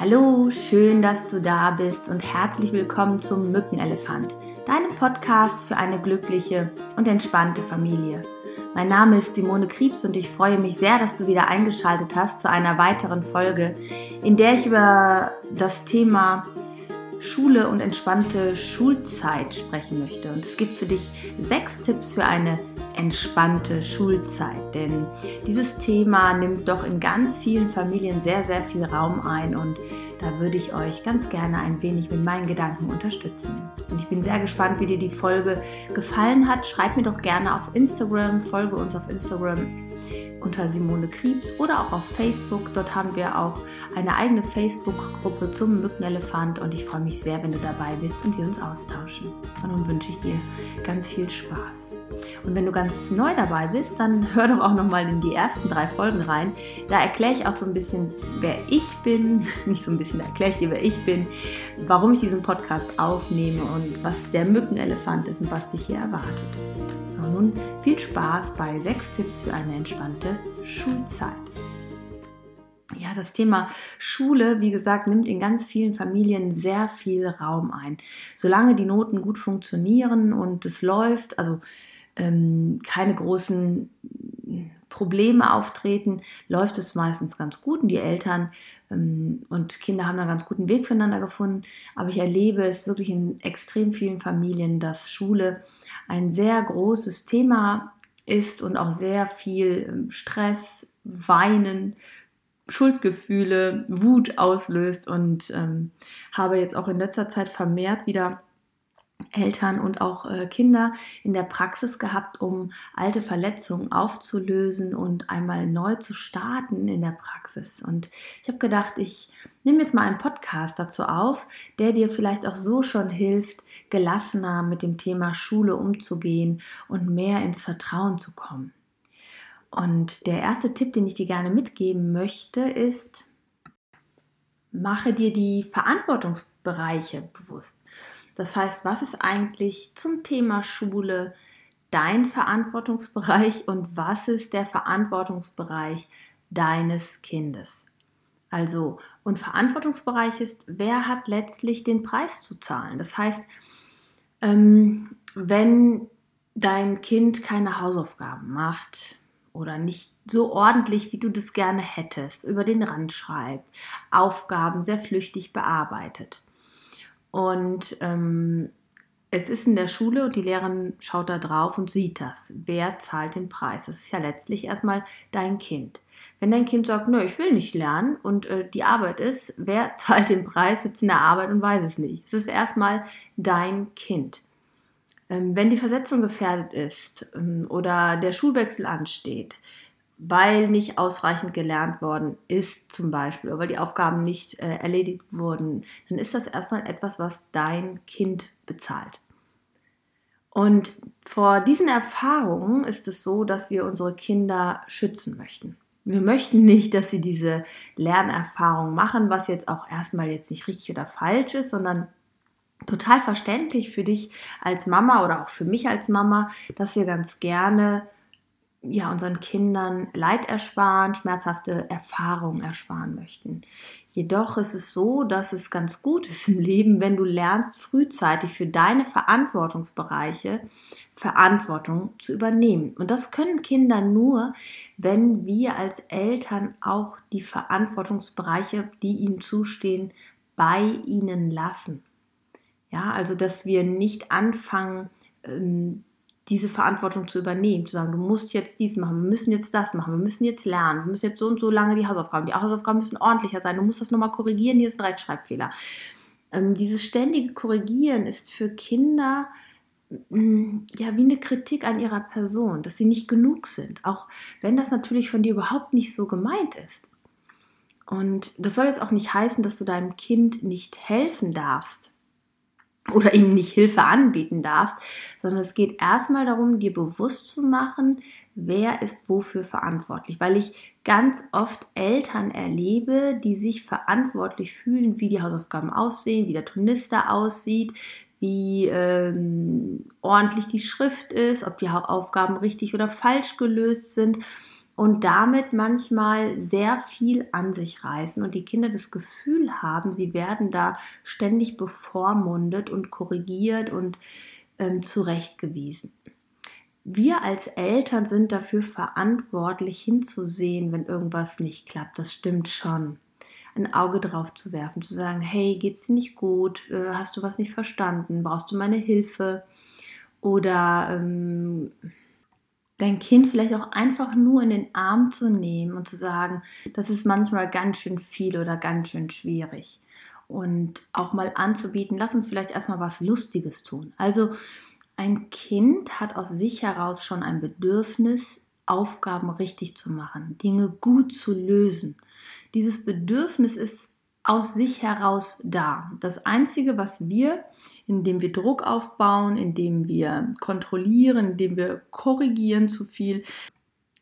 Hallo, schön, dass du da bist und herzlich willkommen zum Mückenelefant, deinem Podcast für eine glückliche und entspannte Familie. Mein Name ist Simone Kriebs und ich freue mich sehr, dass du wieder eingeschaltet hast zu einer weiteren Folge, in der ich über das Thema Schule und entspannte Schulzeit sprechen möchte. Und es gibt für dich sechs Tipps für eine entspannte Schulzeit. Denn dieses Thema nimmt doch in ganz vielen Familien sehr, sehr viel Raum ein und da würde ich euch ganz gerne ein wenig mit meinen Gedanken unterstützen. Und ich bin sehr gespannt, wie dir die Folge gefallen hat. Schreib mir doch gerne auf Instagram, folge uns auf Instagram unter Simone Kriebs oder auch auf Facebook. Dort haben wir auch eine eigene Facebook-Gruppe zum Mückenelefant und ich freue mich sehr, wenn du dabei bist und wir uns austauschen. Und nun wünsche ich dir ganz viel Spaß. Und wenn du ganz neu dabei bist, dann hör doch auch noch mal in die ersten drei Folgen rein. Da erkläre ich auch so ein bisschen, wer ich bin, nicht so ein bisschen, da erkläre ich dir, wer ich bin, warum ich diesen Podcast aufnehme und was der Mückenelefant ist und was dich hier erwartet. So, nun viel Spaß bei sechs Tipps für eine entspannte Schulzeit. Ja, das Thema Schule, wie gesagt, nimmt in ganz vielen Familien sehr viel Raum ein. Solange die Noten gut funktionieren und es läuft, also ähm, keine großen Probleme auftreten, läuft es meistens ganz gut und die Eltern und Kinder haben einen ganz guten Weg füreinander gefunden. Aber ich erlebe es wirklich in extrem vielen Familien, dass Schule ein sehr großes Thema ist und auch sehr viel ähm, Stress, Weinen, Schuldgefühle, Wut auslöst und ähm, habe jetzt auch in letzter Zeit vermehrt wieder Eltern und auch äh, Kinder in der Praxis gehabt, um alte Verletzungen aufzulösen und einmal neu zu starten in der Praxis. Und ich habe gedacht, ich nehme jetzt mal einen Podcast dazu auf, der dir vielleicht auch so schon hilft, gelassener mit dem Thema Schule umzugehen und mehr ins Vertrauen zu kommen. Und der erste Tipp, den ich dir gerne mitgeben möchte, ist, mache dir die Verantwortungsbereiche bewusst. Das heißt, was ist eigentlich zum Thema Schule dein Verantwortungsbereich und was ist der Verantwortungsbereich deines Kindes? Also, und Verantwortungsbereich ist, wer hat letztlich den Preis zu zahlen? Das heißt, ähm, wenn dein Kind keine Hausaufgaben macht oder nicht so ordentlich, wie du das gerne hättest, über den Rand schreibt, Aufgaben sehr flüchtig bearbeitet, und ähm, es ist in der Schule und die Lehrerin schaut da drauf und sieht das. Wer zahlt den Preis? Das ist ja letztlich erstmal dein Kind. Wenn dein Kind sagt, nö, ich will nicht lernen und äh, die Arbeit ist, wer zahlt den Preis, sitzt in der Arbeit und weiß es nicht. Das ist erstmal dein Kind. Ähm, wenn die Versetzung gefährdet ist ähm, oder der Schulwechsel ansteht, weil nicht ausreichend gelernt worden ist zum Beispiel oder weil die Aufgaben nicht äh, erledigt wurden, dann ist das erstmal etwas, was dein Kind bezahlt. Und vor diesen Erfahrungen ist es so, dass wir unsere Kinder schützen möchten. Wir möchten nicht, dass sie diese Lernerfahrung machen, was jetzt auch erstmal jetzt nicht richtig oder falsch ist, sondern total verständlich für dich als Mama oder auch für mich als Mama, dass wir ganz gerne ja, unseren Kindern Leid ersparen, schmerzhafte Erfahrungen ersparen möchten. Jedoch ist es so, dass es ganz gut ist im Leben, wenn du lernst, frühzeitig für deine Verantwortungsbereiche Verantwortung zu übernehmen. Und das können Kinder nur, wenn wir als Eltern auch die Verantwortungsbereiche, die ihnen zustehen, bei ihnen lassen. Ja, also dass wir nicht anfangen, ähm, diese Verantwortung zu übernehmen, zu sagen, du musst jetzt dies machen, wir müssen jetzt das machen, wir müssen jetzt lernen, wir müssen jetzt so und so lange die Hausaufgaben, die Hausaufgaben müssen ordentlicher sein, du musst das nochmal korrigieren, hier ist ein Rechtschreibfehler. Ähm, dieses ständige Korrigieren ist für Kinder mm, ja wie eine Kritik an ihrer Person, dass sie nicht genug sind, auch wenn das natürlich von dir überhaupt nicht so gemeint ist. Und das soll jetzt auch nicht heißen, dass du deinem Kind nicht helfen darfst oder ihm nicht Hilfe anbieten darfst, sondern es geht erstmal darum, dir bewusst zu machen, wer ist wofür verantwortlich, weil ich ganz oft Eltern erlebe, die sich verantwortlich fühlen, wie die Hausaufgaben aussehen, wie der Turnister aussieht, wie ähm, ordentlich die Schrift ist, ob die Aufgaben richtig oder falsch gelöst sind und damit manchmal sehr viel an sich reißen und die Kinder das Gefühl haben, sie werden da ständig bevormundet und korrigiert und ähm, zurechtgewiesen. Wir als Eltern sind dafür verantwortlich hinzusehen, wenn irgendwas nicht klappt. Das stimmt schon. Ein Auge drauf zu werfen, zu sagen, hey, geht's dir nicht gut? Äh, hast du was nicht verstanden? Brauchst du meine Hilfe? Oder ähm, dein Kind vielleicht auch einfach nur in den Arm zu nehmen und zu sagen, das ist manchmal ganz schön viel oder ganz schön schwierig. Und auch mal anzubieten, lass uns vielleicht erstmal was Lustiges tun. Also ein Kind hat aus sich heraus schon ein Bedürfnis, Aufgaben richtig zu machen, Dinge gut zu lösen. Dieses Bedürfnis ist aus sich heraus da. Das Einzige, was wir, indem wir Druck aufbauen, indem wir kontrollieren, indem wir korrigieren zu viel,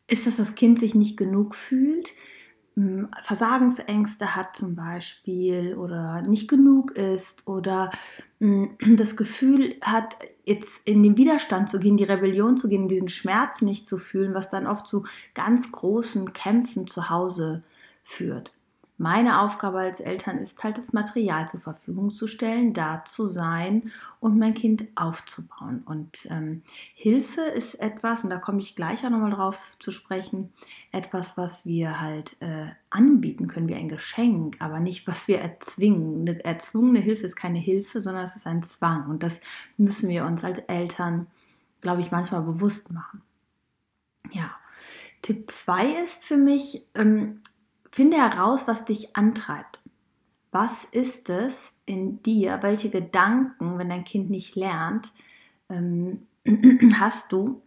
ist, dass das Kind sich nicht genug fühlt, hm, Versagensängste hat zum Beispiel oder nicht genug ist oder hm, das Gefühl hat, jetzt in den Widerstand zu gehen, die Rebellion zu gehen, diesen Schmerz nicht zu fühlen, was dann oft zu ganz großen Kämpfen zu Hause führt. Meine Aufgabe als Eltern ist halt, das Material zur Verfügung zu stellen, da zu sein und mein Kind aufzubauen. Und ähm, Hilfe ist etwas, und da komme ich gleich auch nochmal drauf zu sprechen, etwas, was wir halt äh, anbieten können wie ein Geschenk, aber nicht, was wir erzwingen. Eine erzwungene Hilfe ist keine Hilfe, sondern es ist ein Zwang. Und das müssen wir uns als Eltern, glaube ich, manchmal bewusst machen. Ja. Tipp 2 ist für mich, ähm, Finde heraus, was dich antreibt. Was ist es in dir? Welche Gedanken, wenn dein Kind nicht lernt, ähm, hast du,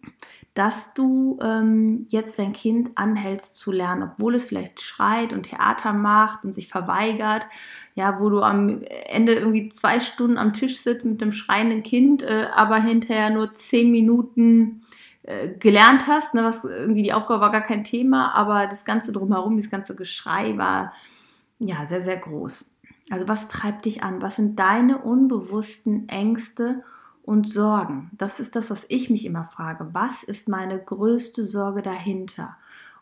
dass du ähm, jetzt dein Kind anhältst zu lernen, obwohl es vielleicht schreit und Theater macht und sich verweigert, ja, wo du am Ende irgendwie zwei Stunden am Tisch sitzt mit einem schreienden Kind, äh, aber hinterher nur zehn Minuten gelernt hast, ne, was irgendwie die Aufgabe war gar kein Thema, aber das Ganze drumherum, das ganze Geschrei war ja sehr, sehr groß. Also was treibt dich an? Was sind deine unbewussten Ängste und Sorgen? Das ist das, was ich mich immer frage. Was ist meine größte Sorge dahinter?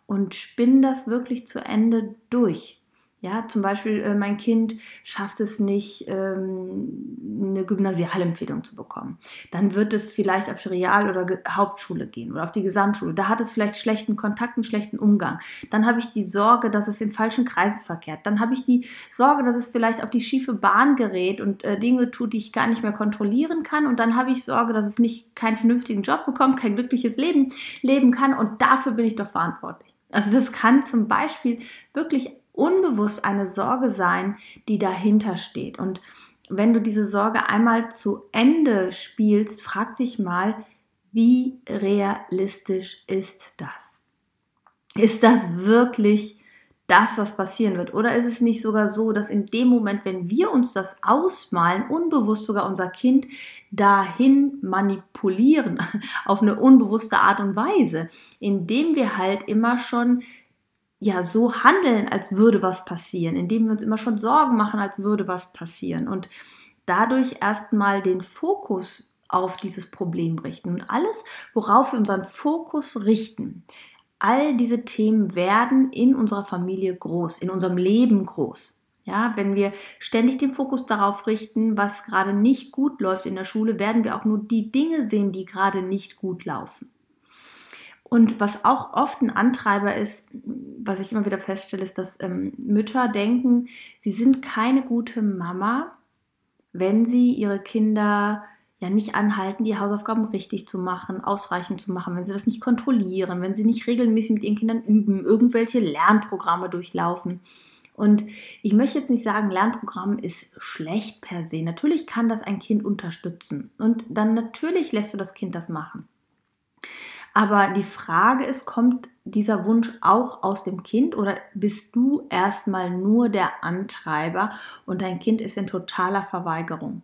Und spinn das wirklich zu Ende durch. Ja, zum Beispiel, äh, mein Kind schafft es nicht, ähm, eine Gymnasialempfehlung zu bekommen. Dann wird es vielleicht auf die Real- oder Ge Hauptschule gehen oder auf die Gesamtschule. Da hat es vielleicht schlechten Kontakt, einen schlechten Umgang. Dann habe ich die Sorge, dass es in falschen Kreisen verkehrt. Dann habe ich die Sorge, dass es vielleicht auf die schiefe Bahn gerät und äh, Dinge tut, die ich gar nicht mehr kontrollieren kann. Und dann habe ich Sorge, dass es nicht keinen vernünftigen Job bekommt, kein glückliches Leben leben kann. Und dafür bin ich doch verantwortlich. Also das kann zum Beispiel wirklich unbewusst eine Sorge sein, die dahinter steht. Und wenn du diese Sorge einmal zu Ende spielst, frag dich mal, wie realistisch ist das? Ist das wirklich das, was passieren wird? Oder ist es nicht sogar so, dass in dem Moment, wenn wir uns das ausmalen, unbewusst sogar unser Kind dahin manipulieren, auf eine unbewusste Art und Weise, indem wir halt immer schon ja so handeln, als würde was passieren, indem wir uns immer schon Sorgen machen, als würde was passieren und dadurch erstmal den Fokus auf dieses Problem richten. Und alles, worauf wir unseren Fokus richten, all diese Themen werden in unserer Familie groß, in unserem Leben groß. Ja, wenn wir ständig den Fokus darauf richten, was gerade nicht gut läuft in der Schule, werden wir auch nur die Dinge sehen, die gerade nicht gut laufen. Und was auch oft ein Antreiber ist, was ich immer wieder feststelle, ist, dass ähm, Mütter denken, sie sind keine gute Mama, wenn sie ihre Kinder ja nicht anhalten, die Hausaufgaben richtig zu machen, ausreichend zu machen, wenn sie das nicht kontrollieren, wenn sie nicht regelmäßig mit ihren Kindern üben, irgendwelche Lernprogramme durchlaufen. Und ich möchte jetzt nicht sagen, Lernprogramm ist schlecht per se. Natürlich kann das ein Kind unterstützen. Und dann natürlich lässt du das Kind das machen. Aber die Frage ist, kommt dieser Wunsch auch aus dem Kind oder bist du erstmal nur der Antreiber und dein Kind ist in totaler Verweigerung?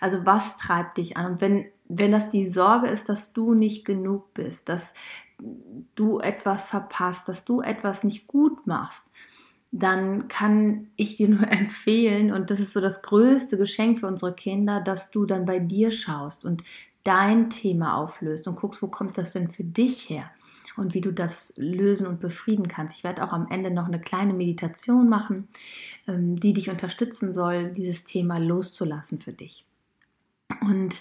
Also was treibt dich an? Und wenn, wenn das die Sorge ist, dass du nicht genug bist, dass du etwas verpasst, dass du etwas nicht gut machst, dann kann ich dir nur empfehlen, und das ist so das größte Geschenk für unsere Kinder, dass du dann bei dir schaust und dein Thema auflöst und guckst, wo kommt das denn für dich her? und wie du das lösen und befrieden kannst. Ich werde auch am Ende noch eine kleine Meditation machen, ähm, die dich unterstützen soll, dieses Thema loszulassen für dich. Und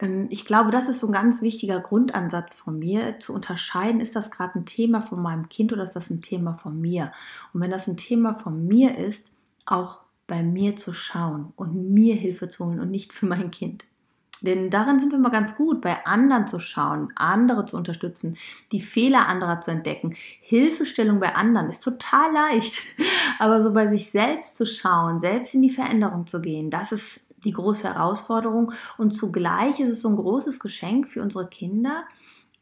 ähm, ich glaube, das ist so ein ganz wichtiger Grundansatz von mir, zu unterscheiden, ist das gerade ein Thema von meinem Kind oder ist das ein Thema von mir? Und wenn das ein Thema von mir ist, auch bei mir zu schauen und mir Hilfe zu holen und nicht für mein Kind. Denn darin sind wir mal ganz gut, bei anderen zu schauen, andere zu unterstützen, die Fehler anderer zu entdecken. Hilfestellung bei anderen ist total leicht, aber so bei sich selbst zu schauen, selbst in die Veränderung zu gehen, das ist die große Herausforderung. Und zugleich ist es so ein großes Geschenk für unsere Kinder,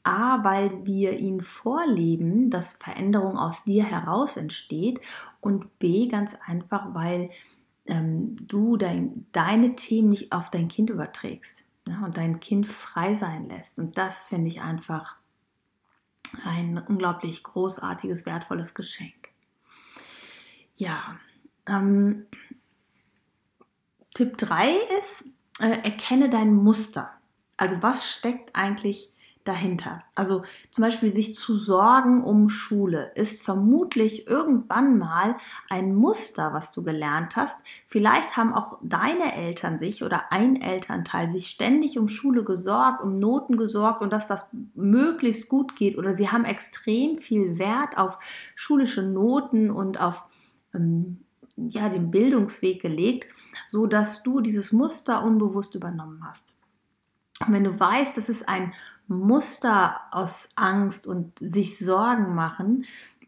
A, weil wir ihnen vorleben, dass Veränderung aus dir heraus entsteht und B, ganz einfach, weil ähm, du dein, deine Themen nicht auf dein Kind überträgst ja, und dein Kind frei sein lässt. Und das finde ich einfach ein unglaublich großartiges, wertvolles Geschenk. Ja, ähm, Tipp 3 ist, äh, erkenne dein Muster. Also was steckt eigentlich dahinter. Also zum Beispiel sich zu sorgen um Schule ist vermutlich irgendwann mal ein Muster, was du gelernt hast. Vielleicht haben auch deine Eltern sich oder ein Elternteil sich ständig um Schule gesorgt, um Noten gesorgt und dass das möglichst gut geht. Oder sie haben extrem viel Wert auf schulische Noten und auf ähm, ja, den Bildungsweg gelegt, so dass du dieses Muster unbewusst übernommen hast. Und wenn du weißt, das ist ein Muster aus Angst und sich Sorgen machen,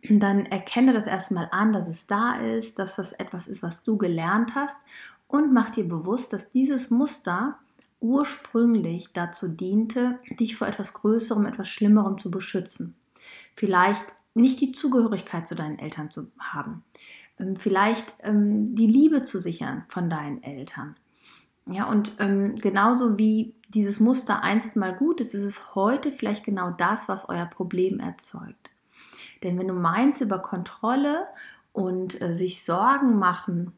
dann erkenne das erstmal an, dass es da ist, dass das etwas ist, was du gelernt hast und mach dir bewusst, dass dieses Muster ursprünglich dazu diente, dich vor etwas Größerem, etwas Schlimmerem zu beschützen. Vielleicht nicht die Zugehörigkeit zu deinen Eltern zu haben, ähm, vielleicht ähm, die Liebe zu sichern von deinen Eltern, ja, und ähm, genauso wie dieses Muster einst mal gut ist, ist es heute vielleicht genau das, was euer Problem erzeugt. Denn wenn du meinst über Kontrolle und äh, sich Sorgen machen,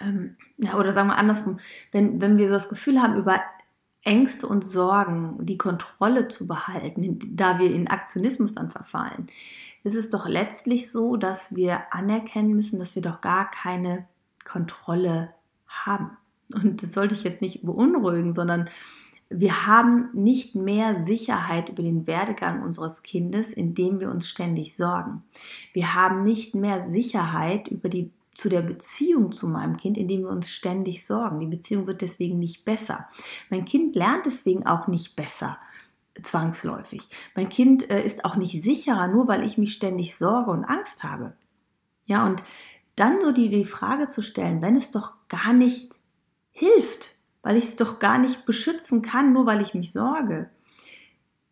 ähm, ja, oder sagen wir andersrum, wenn, wenn wir so das Gefühl haben, über Ängste und Sorgen die Kontrolle zu behalten, da wir in Aktionismus dann verfallen, ist es doch letztlich so, dass wir anerkennen müssen, dass wir doch gar keine Kontrolle haben. Und das sollte ich jetzt nicht beunruhigen, sondern wir haben nicht mehr Sicherheit über den Werdegang unseres Kindes, indem wir uns ständig sorgen. Wir haben nicht mehr Sicherheit über die zu der Beziehung zu meinem Kind, indem wir uns ständig sorgen. Die Beziehung wird deswegen nicht besser. Mein Kind lernt deswegen auch nicht besser zwangsläufig. Mein Kind äh, ist auch nicht sicherer, nur weil ich mich ständig sorge und Angst habe. Ja, und dann so die, die Frage zu stellen, wenn es doch gar nicht hilft, weil ich es doch gar nicht beschützen kann, nur weil ich mich sorge.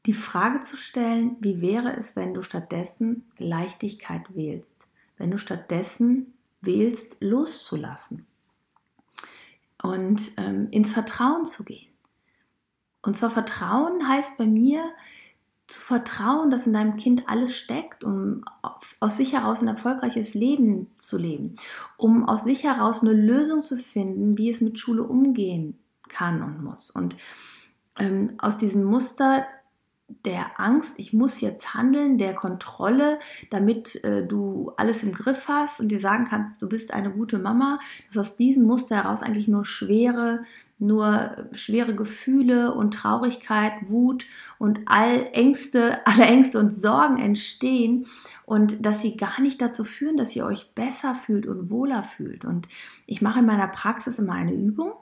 Die Frage zu stellen, wie wäre es, wenn du stattdessen Leichtigkeit wählst, wenn du stattdessen wählst, loszulassen und ähm, ins Vertrauen zu gehen. Und zwar Vertrauen heißt bei mir, zu vertrauen, dass in deinem Kind alles steckt, um aus sich heraus ein erfolgreiches Leben zu leben, um aus sich heraus eine Lösung zu finden, wie es mit Schule umgehen kann und muss. Und ähm, aus diesem Muster der Angst, ich muss jetzt handeln, der Kontrolle, damit äh, du alles im Griff hast und dir sagen kannst, du bist eine gute Mama, dass aus diesem Muster heraus eigentlich nur schwere nur schwere Gefühle und Traurigkeit, Wut und all Ängste, alle Ängste und Sorgen entstehen und dass sie gar nicht dazu führen, dass ihr euch besser fühlt und wohler fühlt. Und ich mache in meiner Praxis immer eine Übung.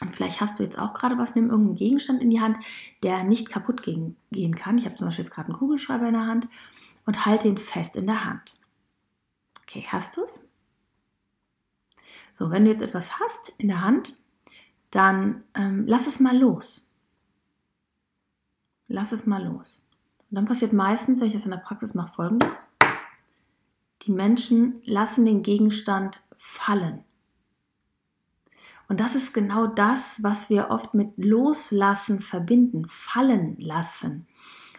Und vielleicht hast du jetzt auch gerade was, nimm irgendeinen Gegenstand in die Hand, der nicht kaputt gehen, gehen kann. Ich habe zum Beispiel jetzt gerade einen Kugelschreiber in der Hand und halte ihn fest in der Hand. Okay, hast du es? So, wenn du jetzt etwas hast in der Hand, dann ähm, lass es mal los. Lass es mal los. Und dann passiert meistens, wenn ich das in der Praxis mache, folgendes. Die Menschen lassen den Gegenstand fallen. Und das ist genau das, was wir oft mit Loslassen verbinden, fallen lassen.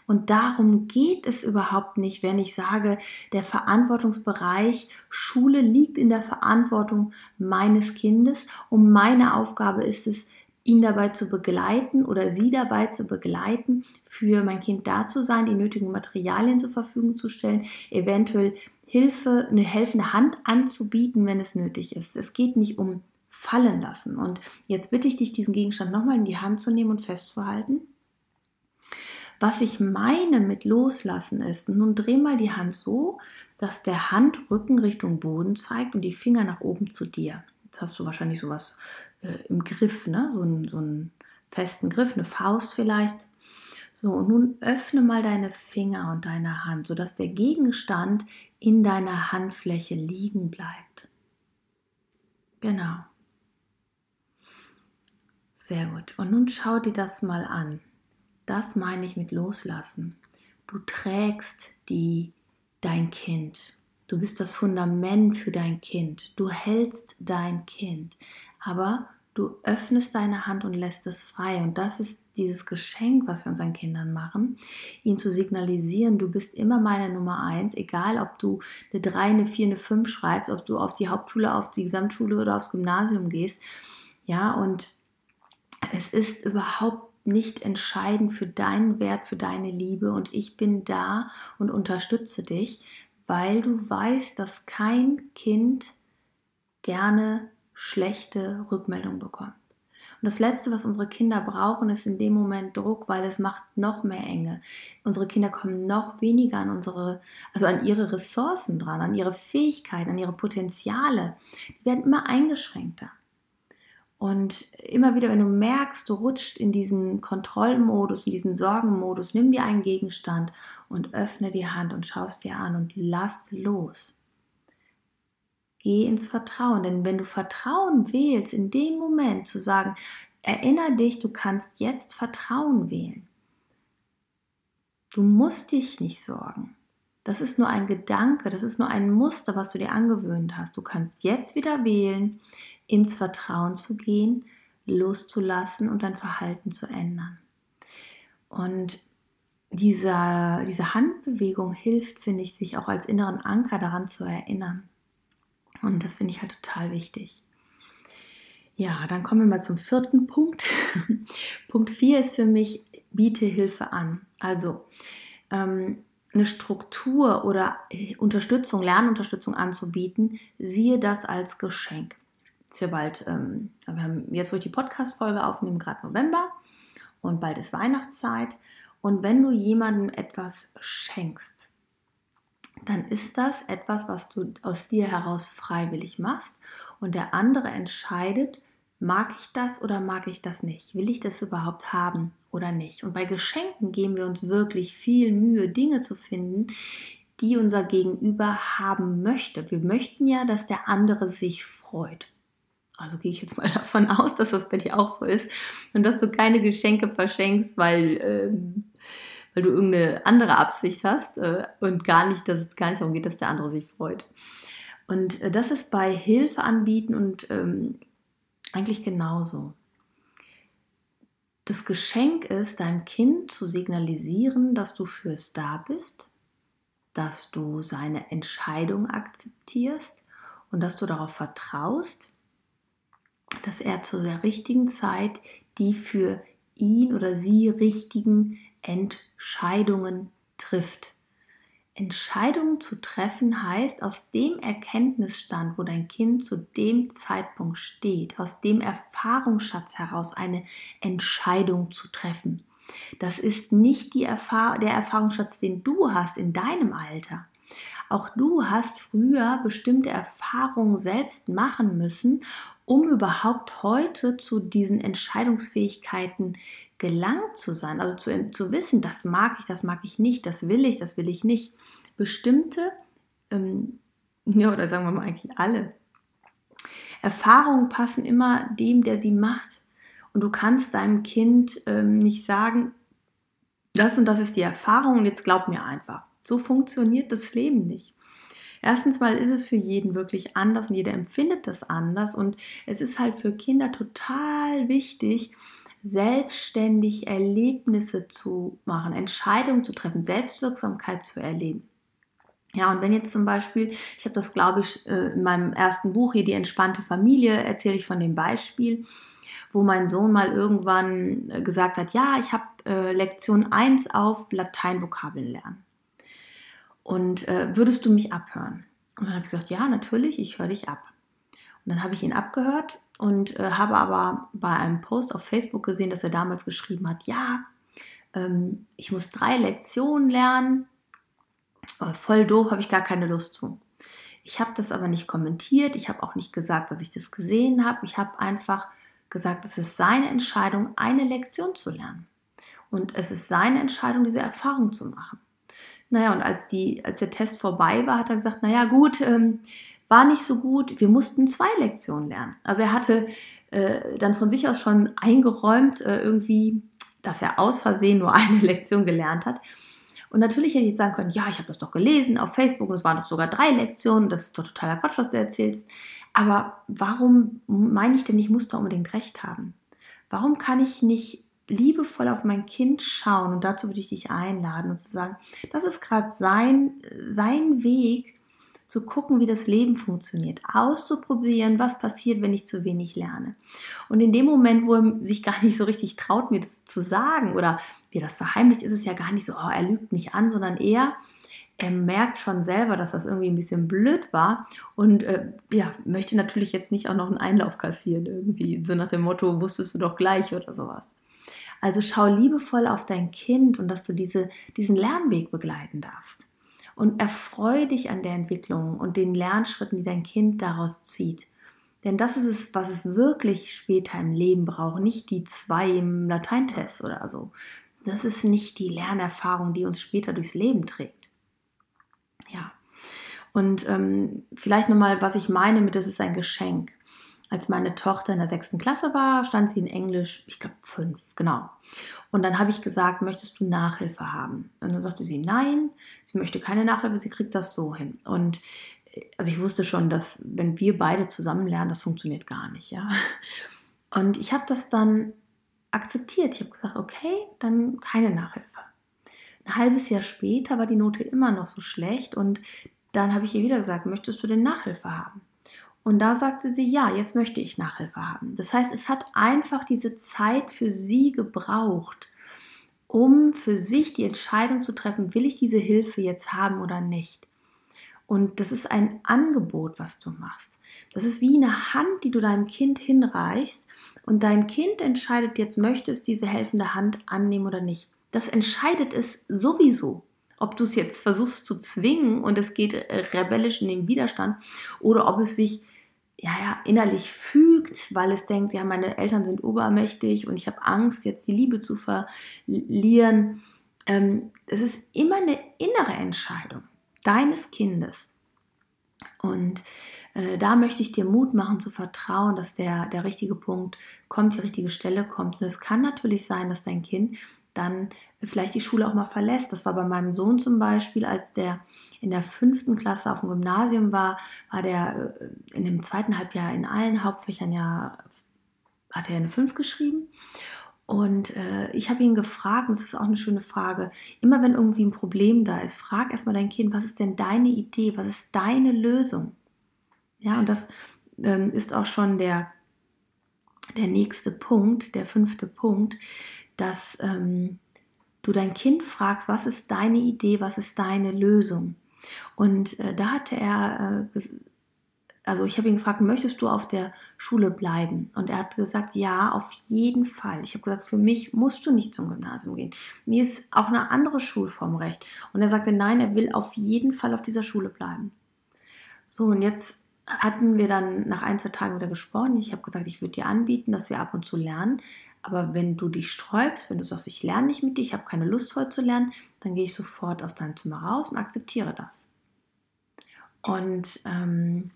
Und darum geht es überhaupt nicht, wenn ich sage, der Verantwortungsbereich Schule liegt in der Verantwortung meines Kindes und meine Aufgabe ist es, ihn dabei zu begleiten oder sie dabei zu begleiten, für mein Kind da zu sein, die nötigen Materialien zur Verfügung zu stellen, eventuell Hilfe, eine helfende Hand anzubieten, wenn es nötig ist. Es geht nicht um fallen lassen. Und jetzt bitte ich dich, diesen Gegenstand nochmal in die Hand zu nehmen und festzuhalten. Was ich meine mit loslassen ist, nun dreh mal die Hand so, dass der Handrücken Richtung Boden zeigt und die Finger nach oben zu dir. Jetzt hast du wahrscheinlich sowas äh, im Griff, ne? so, einen, so einen festen Griff, eine Faust vielleicht. So, und nun öffne mal deine Finger und deine Hand, sodass der Gegenstand in deiner Handfläche liegen bleibt. Genau. Sehr gut. Und nun schau dir das mal an. Das meine ich mit loslassen. Du trägst die dein Kind. Du bist das Fundament für dein Kind. Du hältst dein Kind. Aber du öffnest deine Hand und lässt es frei. Und das ist dieses Geschenk, was wir unseren Kindern machen, ihnen zu signalisieren, du bist immer meine Nummer eins, egal ob du eine 3, eine 4, eine 5 schreibst, ob du auf die Hauptschule, auf die Gesamtschule oder aufs Gymnasium gehst. Ja, und es ist überhaupt nicht entscheidend für deinen Wert, für deine Liebe und ich bin da und unterstütze dich, weil du weißt, dass kein Kind gerne schlechte Rückmeldungen bekommt. Und das Letzte, was unsere Kinder brauchen, ist in dem Moment Druck, weil es macht noch mehr Enge. Unsere Kinder kommen noch weniger an unsere, also an ihre Ressourcen dran, an ihre Fähigkeiten, an ihre Potenziale. Die werden immer eingeschränkter. Und immer wieder, wenn du merkst, du rutscht in diesen Kontrollmodus, in diesen Sorgenmodus, nimm dir einen Gegenstand und öffne die Hand und schaust dir an und lass los. Geh ins Vertrauen, denn wenn du Vertrauen wählst, in dem Moment zu sagen, erinnere dich, du kannst jetzt Vertrauen wählen. Du musst dich nicht sorgen. Das ist nur ein Gedanke, das ist nur ein Muster, was du dir angewöhnt hast. Du kannst jetzt wieder wählen, ins Vertrauen zu gehen, loszulassen und dein Verhalten zu ändern. Und dieser, diese Handbewegung hilft, finde ich, sich auch als inneren Anker daran zu erinnern. Und das finde ich halt total wichtig. Ja, dann kommen wir mal zum vierten Punkt. Punkt 4 ist für mich, biete Hilfe an. Also ähm, eine Struktur oder Unterstützung, Lernunterstützung anzubieten, siehe das als Geschenk ist ja bald, ähm, wir haben jetzt, wo ich die Podcast-Folge aufnehme, gerade November und bald ist Weihnachtszeit. Und wenn du jemandem etwas schenkst, dann ist das etwas, was du aus dir heraus freiwillig machst und der andere entscheidet, mag ich das oder mag ich das nicht? Will ich das überhaupt haben oder nicht? Und bei Geschenken geben wir uns wirklich viel Mühe, Dinge zu finden, die unser Gegenüber haben möchte. Wir möchten ja, dass der andere sich freut also gehe ich jetzt mal davon aus, dass das bei dir auch so ist und dass du keine Geschenke verschenkst, weil, ähm, weil du irgendeine andere Absicht hast äh, und gar nicht, dass es gar nicht darum geht, dass der andere sich freut. Und äh, das ist bei Hilfe anbieten und ähm, eigentlich genauso. Das Geschenk ist, deinem Kind zu signalisieren, dass du fürs da bist, dass du seine Entscheidung akzeptierst und dass du darauf vertraust, dass er zu der richtigen Zeit die für ihn oder sie richtigen Entscheidungen trifft. Entscheidungen zu treffen heißt, aus dem Erkenntnisstand, wo dein Kind zu dem Zeitpunkt steht, aus dem Erfahrungsschatz heraus eine Entscheidung zu treffen. Das ist nicht Erfahr der Erfahrungsschatz, den du hast in deinem Alter. Auch du hast früher bestimmte Erfahrungen selbst machen müssen, um überhaupt heute zu diesen Entscheidungsfähigkeiten gelangt zu sein. Also zu, zu wissen, das mag ich, das mag ich nicht, das will ich, das will ich nicht. Bestimmte, ähm, ja, oder sagen wir mal eigentlich alle, Erfahrungen passen immer dem, der sie macht. Und du kannst deinem Kind ähm, nicht sagen, das und das ist die Erfahrung und jetzt glaub mir einfach. So funktioniert das Leben nicht. Erstens mal ist es für jeden wirklich anders und jeder empfindet das anders und es ist halt für Kinder total wichtig, selbstständig Erlebnisse zu machen, Entscheidungen zu treffen, Selbstwirksamkeit zu erleben. Ja, und wenn jetzt zum Beispiel, ich habe das, glaube ich, äh, in meinem ersten Buch hier, Die entspannte Familie, erzähle ich von dem Beispiel, wo mein Sohn mal irgendwann äh, gesagt hat, ja, ich habe äh, Lektion 1 auf Lateinvokabeln lernen. Und äh, würdest du mich abhören? Und dann habe ich gesagt, ja, natürlich, ich höre dich ab. Und dann habe ich ihn abgehört und äh, habe aber bei einem Post auf Facebook gesehen, dass er damals geschrieben hat, ja, ähm, ich muss drei Lektionen lernen äh, voll doof, habe ich gar keine Lust zu. Ich habe das aber nicht kommentiert, ich habe auch nicht gesagt, dass ich das gesehen habe. Ich habe einfach gesagt, es ist seine Entscheidung, eine Lektion zu lernen. Und es ist seine Entscheidung, diese Erfahrung zu machen. Naja, und als, die, als der Test vorbei war, hat er gesagt, naja gut, ähm, war nicht so gut, wir mussten zwei Lektionen lernen. Also er hatte äh, dann von sich aus schon eingeräumt, äh, irgendwie, dass er aus Versehen nur eine Lektion gelernt hat. Und natürlich hätte ich jetzt sagen können, ja, ich habe das doch gelesen auf Facebook und es waren doch sogar drei Lektionen, das ist doch totaler Quatsch, was du erzählst. Aber warum meine ich denn, ich muss da unbedingt recht haben? Warum kann ich nicht liebevoll auf mein Kind schauen und dazu würde ich dich einladen und zu sagen, das ist gerade sein, sein Weg, zu gucken, wie das Leben funktioniert, auszuprobieren, was passiert, wenn ich zu wenig lerne. Und in dem Moment, wo er sich gar nicht so richtig traut, mir das zu sagen oder mir das verheimlicht, ist es ja gar nicht so, oh, er lügt mich an, sondern eher, er merkt schon selber, dass das irgendwie ein bisschen blöd war und äh, ja, möchte natürlich jetzt nicht auch noch einen Einlauf kassieren, irgendwie, so nach dem Motto, wusstest du doch gleich oder sowas. Also schau liebevoll auf dein Kind und dass du diese, diesen Lernweg begleiten darfst und erfreue dich an der Entwicklung und den Lernschritten, die dein Kind daraus zieht. Denn das ist es, was es wirklich später im Leben braucht, nicht die zwei im Lateintest oder so. Das ist nicht die Lernerfahrung, die uns später durchs Leben trägt. Ja. Und ähm, vielleicht nochmal, was ich meine mit, das ist ein Geschenk als meine Tochter in der sechsten Klasse war, stand sie in Englisch, ich glaube fünf, genau. Und dann habe ich gesagt, möchtest du Nachhilfe haben? Und dann sagte sie, nein, sie möchte keine Nachhilfe, sie kriegt das so hin. Und äh, also ich wusste schon, dass wenn wir beide zusammen lernen, das funktioniert gar nicht, ja. Und ich habe das dann akzeptiert. Ich habe gesagt, okay, dann keine Nachhilfe. Ein halbes Jahr später war die Note immer noch so schlecht und dann habe ich ihr wieder gesagt, möchtest du denn Nachhilfe haben? Und da sagte sie, ja, jetzt möchte ich Nachhilfe haben. Das heißt, es hat einfach diese Zeit für sie gebraucht, um für sich die Entscheidung zu treffen, will ich diese Hilfe jetzt haben oder nicht. Und das ist ein Angebot, was du machst. Das ist wie eine Hand, die du deinem Kind hinreichst und dein Kind entscheidet jetzt, möchte es diese helfende Hand annehmen oder nicht. Das entscheidet es sowieso ob du es jetzt versuchst zu zwingen und es geht rebellisch in den Widerstand oder ob es sich ja, ja, innerlich fügt, weil es denkt, ja, meine Eltern sind obermächtig und ich habe Angst, jetzt die Liebe zu verlieren. Ähm, es ist immer eine innere Entscheidung deines Kindes. Und äh, da möchte ich dir Mut machen zu vertrauen, dass der, der richtige Punkt kommt, die richtige Stelle kommt. Und es kann natürlich sein, dass dein Kind dann vielleicht die Schule auch mal verlässt. Das war bei meinem Sohn zum Beispiel, als der in der fünften Klasse auf dem Gymnasium war, war der äh, in dem zweiten Halbjahr in allen Hauptfächern ja, hat er eine 5 geschrieben. Und äh, ich habe ihn gefragt, und das ist auch eine schöne Frage, immer wenn irgendwie ein Problem da ist, frag erstmal dein Kind, was ist denn deine Idee, was ist deine Lösung? Ja, und das ähm, ist auch schon der, der nächste Punkt, der fünfte Punkt, dass ähm, du dein Kind fragst, was ist deine Idee, was ist deine Lösung? Und äh, da hatte er, äh, also ich habe ihn gefragt, möchtest du auf der Schule bleiben? Und er hat gesagt, ja, auf jeden Fall. Ich habe gesagt, für mich musst du nicht zum Gymnasium gehen. Mir ist auch eine andere Schulform recht. Und er sagte, nein, er will auf jeden Fall auf dieser Schule bleiben. So, und jetzt hatten wir dann nach ein, zwei Tagen wieder gesprochen. Ich habe gesagt, ich würde dir anbieten, dass wir ab und zu lernen. Aber wenn du dich sträubst, wenn du sagst, ich lerne nicht mit dir, ich habe keine Lust heute zu lernen, dann gehe ich sofort aus deinem Zimmer raus und akzeptiere das. Und ähm,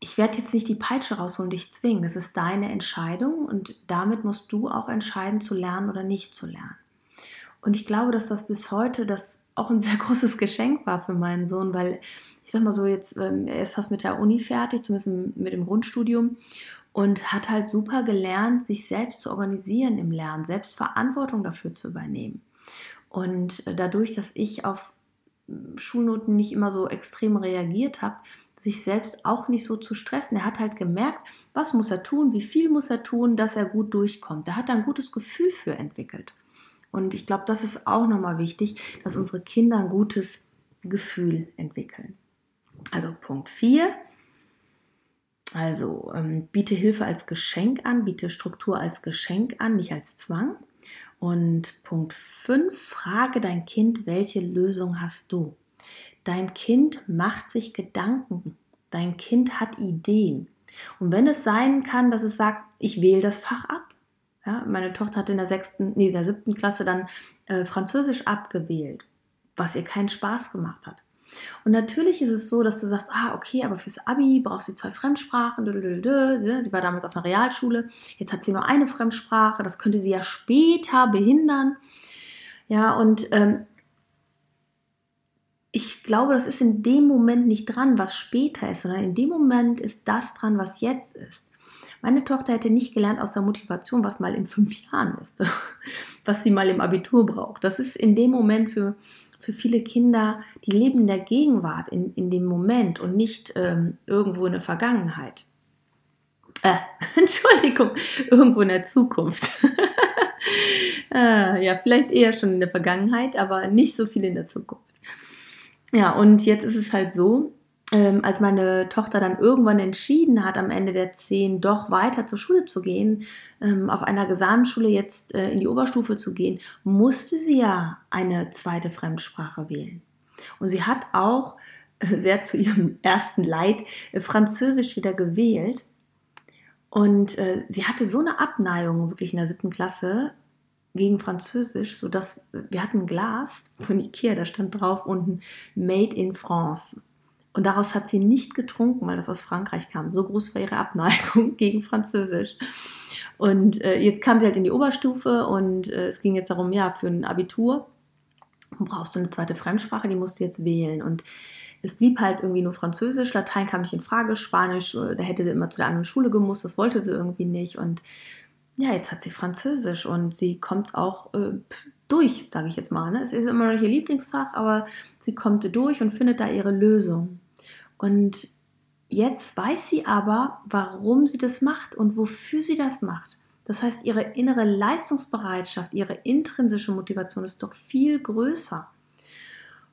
ich werde jetzt nicht die Peitsche rausholen, dich zwingen. Es ist deine Entscheidung und damit musst du auch entscheiden, zu lernen oder nicht zu lernen. Und ich glaube, dass das bis heute das auch ein sehr großes Geschenk war für meinen Sohn, weil ich sag mal so, jetzt, ähm, er ist fast mit der Uni fertig, zumindest mit dem Grundstudium und hat halt super gelernt, sich selbst zu organisieren im Lernen, selbst Verantwortung dafür zu übernehmen. Und äh, dadurch, dass ich auf Schulnoten nicht immer so extrem reagiert habe, sich selbst auch nicht so zu stressen. Er hat halt gemerkt, was muss er tun, wie viel muss er tun, dass er gut durchkommt. Er hat ein gutes Gefühl für entwickelt. Und ich glaube, das ist auch nochmal wichtig, dass unsere Kinder ein gutes Gefühl entwickeln. Also Punkt 4. Also ähm, biete Hilfe als Geschenk an, biete Struktur als Geschenk an, nicht als Zwang. Und Punkt 5, frage dein Kind, welche Lösung hast du? Dein Kind macht sich Gedanken. Dein Kind hat Ideen. Und wenn es sein kann, dass es sagt, ich wähle das Fach ab. Ja, meine Tochter hat in der sechsten, nee, der siebten Klasse dann äh, Französisch abgewählt, was ihr keinen Spaß gemacht hat. Und natürlich ist es so, dass du sagst, ah, okay, aber fürs Abi brauchst du zwei Fremdsprachen. Sie war damals auf einer Realschule. Jetzt hat sie nur eine Fremdsprache. Das könnte sie ja später behindern. Ja, und ähm, ich glaube, das ist in dem Moment nicht dran, was später ist, sondern in dem Moment ist das dran, was jetzt ist. Meine Tochter hätte nicht gelernt aus der Motivation, was mal in fünf Jahren ist, was sie mal im Abitur braucht. Das ist in dem Moment für, für viele Kinder, die leben in der Gegenwart, in, in dem Moment und nicht ähm, irgendwo in der Vergangenheit. Äh, Entschuldigung, irgendwo in der Zukunft. äh, ja, vielleicht eher schon in der Vergangenheit, aber nicht so viel in der Zukunft. Ja, und jetzt ist es halt so, ähm, als meine Tochter dann irgendwann entschieden hat, am Ende der 10 doch weiter zur Schule zu gehen, ähm, auf einer Gesamtschule jetzt äh, in die Oberstufe zu gehen, musste sie ja eine zweite Fremdsprache wählen. Und sie hat auch äh, sehr zu ihrem ersten Leid äh, Französisch wieder gewählt. Und äh, sie hatte so eine Abneigung wirklich in der siebten Klasse gegen Französisch, sodass wir hatten ein Glas von Ikea, da stand drauf unten Made in France. Und daraus hat sie nicht getrunken, weil das aus Frankreich kam. So groß war ihre Abneigung gegen Französisch. Und äh, jetzt kam sie halt in die Oberstufe und äh, es ging jetzt darum, ja, für ein Abitur brauchst du eine zweite Fremdsprache, die musst du jetzt wählen. Und es blieb halt irgendwie nur Französisch, Latein kam nicht in Frage, Spanisch, äh, da hätte sie immer zu der anderen Schule gemusst, das wollte sie irgendwie nicht. Und ja, jetzt hat sie Französisch und sie kommt auch äh, durch, sage ich jetzt mal. Ne? Es ist immer noch ihr Lieblingsfach, aber sie kommt durch und findet da ihre Lösung. Und jetzt weiß sie aber, warum sie das macht und wofür sie das macht. Das heißt, ihre innere Leistungsbereitschaft, ihre intrinsische Motivation ist doch viel größer.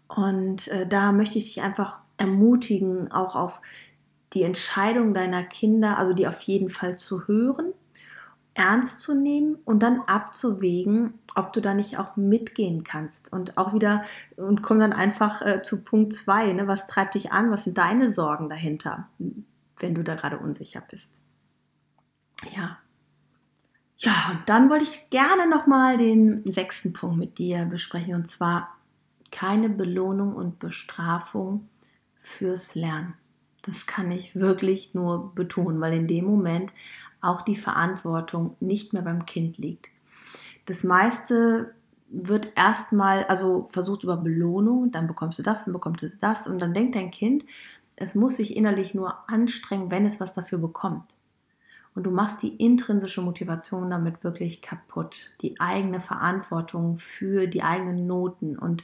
Und äh, da möchte ich dich einfach ermutigen, auch auf die Entscheidung deiner Kinder, also die auf jeden Fall zu hören ernst zu nehmen und dann abzuwägen, ob du da nicht auch mitgehen kannst. Und auch wieder, und komm dann einfach äh, zu Punkt 2, ne? was treibt dich an, was sind deine Sorgen dahinter, wenn du da gerade unsicher bist. Ja. Ja, und dann wollte ich gerne nochmal den sechsten Punkt mit dir besprechen, und zwar keine Belohnung und Bestrafung fürs Lernen. Das kann ich wirklich nur betonen, weil in dem Moment auch die Verantwortung nicht mehr beim Kind liegt. Das meiste wird erstmal, also versucht über Belohnung, dann bekommst du das, dann bekommst du das und dann denkt dein Kind, es muss sich innerlich nur anstrengen, wenn es was dafür bekommt. Und du machst die intrinsische Motivation damit wirklich kaputt. Die eigene Verantwortung für die eigenen Noten. Und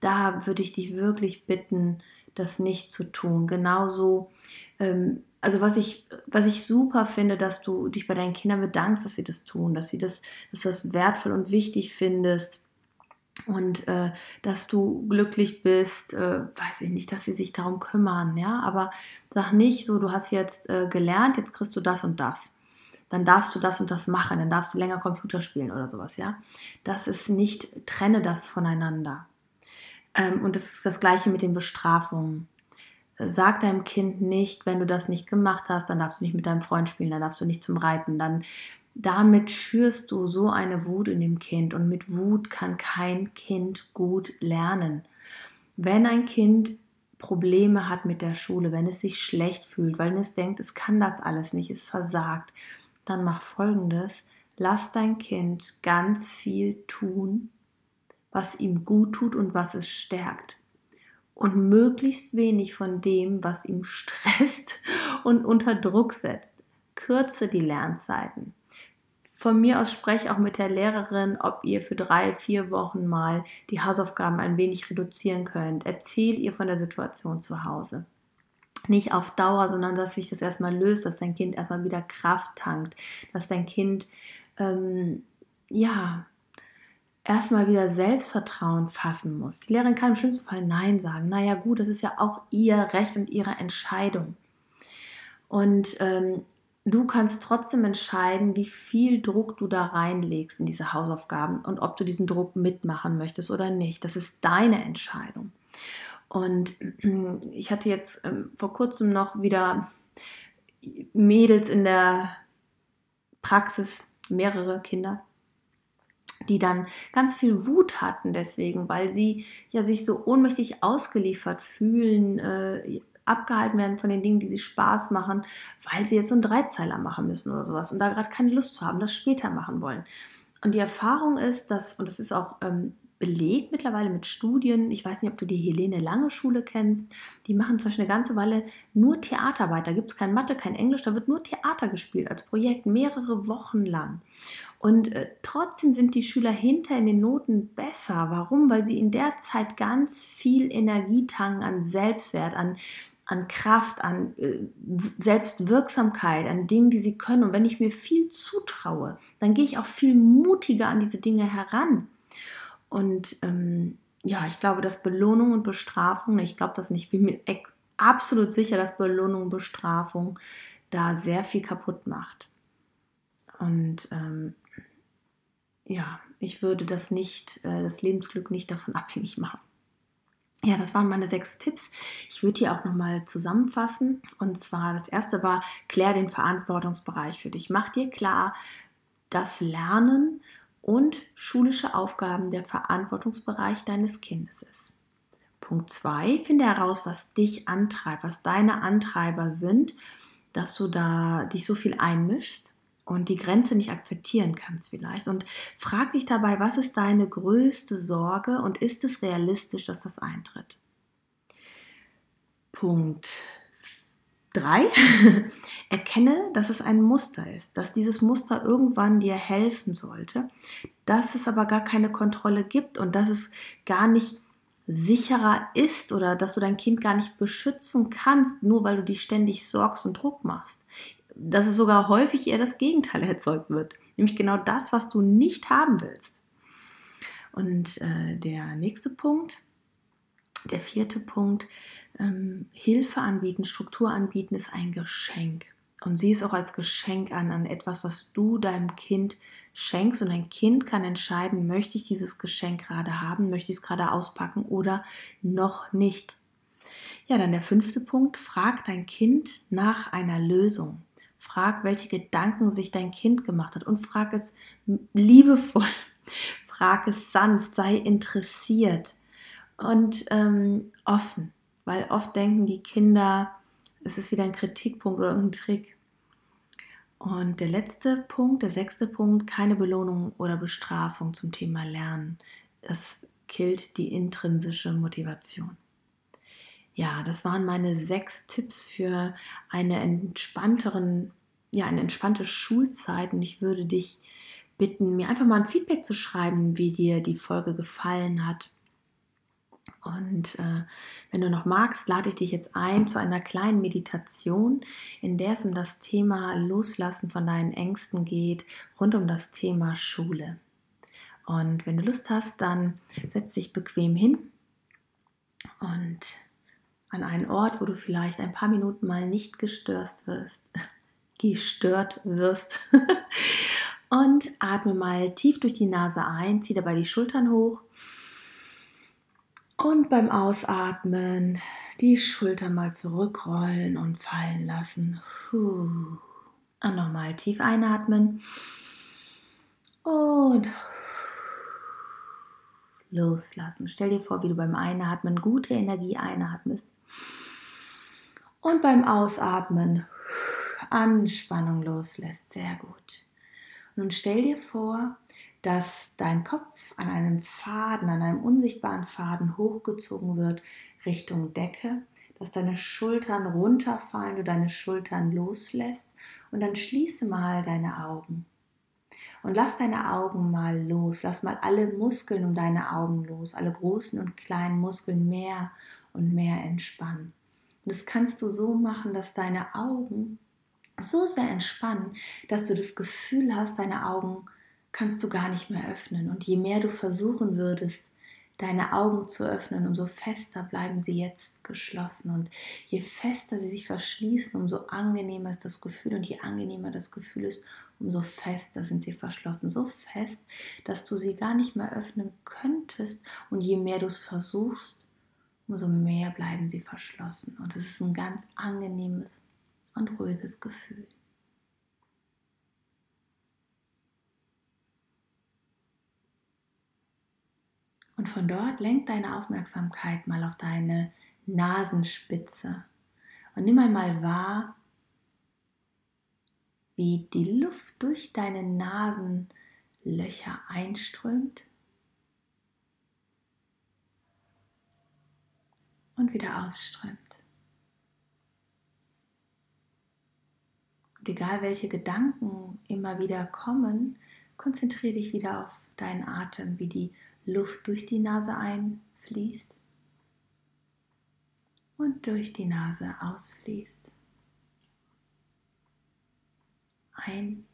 da würde ich dich wirklich bitten, das nicht zu tun. Genauso ähm, also was ich, was ich super finde, dass du dich bei deinen Kindern bedankst, dass sie das tun, dass sie das, dass du das wertvoll und wichtig findest und äh, dass du glücklich bist, äh, weiß ich nicht, dass sie sich darum kümmern, ja, aber sag nicht so, du hast jetzt äh, gelernt, jetzt kriegst du das und das. Dann darfst du das und das machen, dann darfst du länger Computer spielen oder sowas, ja. Das ist nicht, trenne das voneinander. Ähm, und das ist das gleiche mit den Bestrafungen sag deinem Kind nicht, wenn du das nicht gemacht hast, dann darfst du nicht mit deinem Freund spielen, dann darfst du nicht zum Reiten, dann damit schürst du so eine Wut in dem Kind und mit Wut kann kein Kind gut lernen. Wenn ein Kind Probleme hat mit der Schule, wenn es sich schlecht fühlt, weil es denkt, es kann das alles nicht, es versagt, dann mach folgendes, lass dein Kind ganz viel tun, was ihm gut tut und was es stärkt und möglichst wenig von dem, was ihm stresst und unter Druck setzt. Kürze die Lernzeiten. von mir aus spreche auch mit der Lehrerin, ob ihr für drei, vier Wochen mal die Hausaufgaben ein wenig reduzieren könnt. Erzähl ihr von der Situation zu Hause. Nicht auf Dauer, sondern dass sich das erstmal löst, dass dein Kind erstmal wieder Kraft tankt, dass dein Kind ähm, ja erstmal wieder Selbstvertrauen fassen muss. Die Lehrerin kann im schlimmsten Fall Nein sagen. Naja, gut, das ist ja auch ihr Recht und ihre Entscheidung. Und ähm, du kannst trotzdem entscheiden, wie viel Druck du da reinlegst in diese Hausaufgaben und ob du diesen Druck mitmachen möchtest oder nicht. Das ist deine Entscheidung. Und ich hatte jetzt ähm, vor kurzem noch wieder Mädels in der Praxis, mehrere Kinder, die dann ganz viel Wut hatten deswegen, weil sie ja sich so ohnmächtig ausgeliefert fühlen, äh, abgehalten werden von den Dingen, die sie Spaß machen, weil sie jetzt so einen Dreizeiler machen müssen oder sowas und da gerade keine Lust zu haben, das später machen wollen. Und die Erfahrung ist, dass, und das ist auch ähm, belegt mittlerweile mit Studien, ich weiß nicht, ob du die Helene Lange Schule kennst, die machen zum Beispiel eine ganze Weile nur Theaterarbeit, da gibt es kein Mathe, kein Englisch, da wird nur Theater gespielt als Projekt, mehrere Wochen lang. Und äh, trotzdem sind die Schüler hinter in den Noten besser. Warum? Weil sie in der Zeit ganz viel Energie tanken an Selbstwert, an an Kraft, an äh, Selbstwirksamkeit, an Dingen, die sie können. Und wenn ich mir viel zutraue, dann gehe ich auch viel mutiger an diese Dinge heran. Und ähm, ja, ich glaube, dass Belohnung und Bestrafung, ich glaube das nicht, ich bin mir absolut sicher, dass Belohnung und Bestrafung da sehr viel kaputt macht. Und ähm, ja, ich würde das nicht, äh, das Lebensglück nicht davon abhängig machen. Ja, das waren meine sechs Tipps. Ich würde die auch nochmal zusammenfassen. Und zwar, das erste war, klär den Verantwortungsbereich für dich. Mach dir klar, dass Lernen und schulische Aufgaben der Verantwortungsbereich deines Kindes ist. Punkt zwei, finde heraus, was dich antreibt, was deine Antreiber sind, dass du da dich so viel einmischst und die Grenze nicht akzeptieren kannst vielleicht. Und frag dich dabei, was ist deine größte Sorge und ist es realistisch, dass das eintritt? Punkt 3. Erkenne, dass es ein Muster ist, dass dieses Muster irgendwann dir helfen sollte, dass es aber gar keine Kontrolle gibt und dass es gar nicht sicherer ist oder dass du dein Kind gar nicht beschützen kannst, nur weil du dich ständig sorgst und Druck machst dass es sogar häufig eher das Gegenteil erzeugt wird. Nämlich genau das, was du nicht haben willst. Und äh, der nächste Punkt, der vierte Punkt, ähm, Hilfe anbieten, Struktur anbieten ist ein Geschenk. Und sieh es auch als Geschenk an, an etwas, was du deinem Kind schenkst. Und ein Kind kann entscheiden, möchte ich dieses Geschenk gerade haben, möchte ich es gerade auspacken oder noch nicht. Ja, dann der fünfte Punkt, frag dein Kind nach einer Lösung. Frag, welche Gedanken sich dein Kind gemacht hat und frag es liebevoll, frag es sanft, sei interessiert und ähm, offen, weil oft denken die Kinder, es ist wieder ein Kritikpunkt oder irgendein Trick. Und der letzte Punkt, der sechste Punkt, keine Belohnung oder Bestrafung zum Thema Lernen. Das killt die intrinsische Motivation. Ja, das waren meine sechs Tipps für eine entspannteren, ja, eine entspannte Schulzeit. Und ich würde dich bitten, mir einfach mal ein Feedback zu schreiben, wie dir die Folge gefallen hat. Und äh, wenn du noch magst, lade ich dich jetzt ein zu einer kleinen Meditation, in der es um das Thema Loslassen von deinen Ängsten geht, rund um das Thema Schule. Und wenn du Lust hast, dann setz dich bequem hin und an einen Ort, wo du vielleicht ein paar Minuten mal nicht gestört wirst, gestört wirst. Und atme mal tief durch die Nase ein, zieh dabei die Schultern hoch. Und beim Ausatmen die Schultern mal zurückrollen und fallen lassen. Und nochmal tief einatmen. Und loslassen. Stell dir vor, wie du beim Einatmen gute Energie einatmest und beim Ausatmen Anspannung loslässt. Sehr gut. Nun stell dir vor, dass dein Kopf an einem Faden, an einem unsichtbaren Faden hochgezogen wird Richtung Decke, dass deine Schultern runterfallen, du deine Schultern loslässt und dann schließe mal deine Augen. Und lass deine Augen mal los. Lass mal alle Muskeln um deine Augen los. Alle großen und kleinen Muskeln mehr und mehr entspannen. Und das kannst du so machen, dass deine Augen so sehr entspannen, dass du das Gefühl hast, deine Augen kannst du gar nicht mehr öffnen. Und je mehr du versuchen würdest, deine Augen zu öffnen, umso fester bleiben sie jetzt geschlossen. Und je fester sie sich verschließen, umso angenehmer ist das Gefühl. Und je angenehmer das Gefühl ist, umso fester sind sie verschlossen. So fest, dass du sie gar nicht mehr öffnen könntest. Und je mehr du es versuchst, umso mehr bleiben sie verschlossen. Und es ist ein ganz angenehmes und ruhiges Gefühl. Und von dort lenk deine Aufmerksamkeit mal auf deine Nasenspitze und nimm einmal wahr, wie die Luft durch deine Nasenlöcher einströmt und wieder ausströmt. Und egal welche Gedanken immer wieder kommen, konzentriere dich wieder auf deinen Atem, wie die Luft durch die Nase einfließt und durch die Nase ausfließt. Ein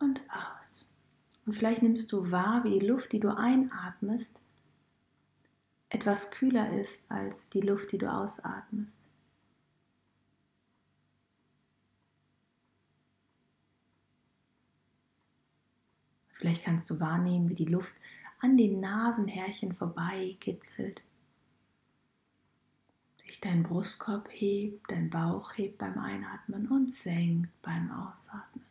und aus. Und vielleicht nimmst du wahr, wie die Luft, die du einatmest, etwas kühler ist als die Luft, die du ausatmest. Vielleicht kannst du wahrnehmen, wie die Luft an den Nasenhärchen vorbei kitzelt. Sich dein Brustkorb hebt, dein Bauch hebt beim Einatmen und senkt beim Ausatmen.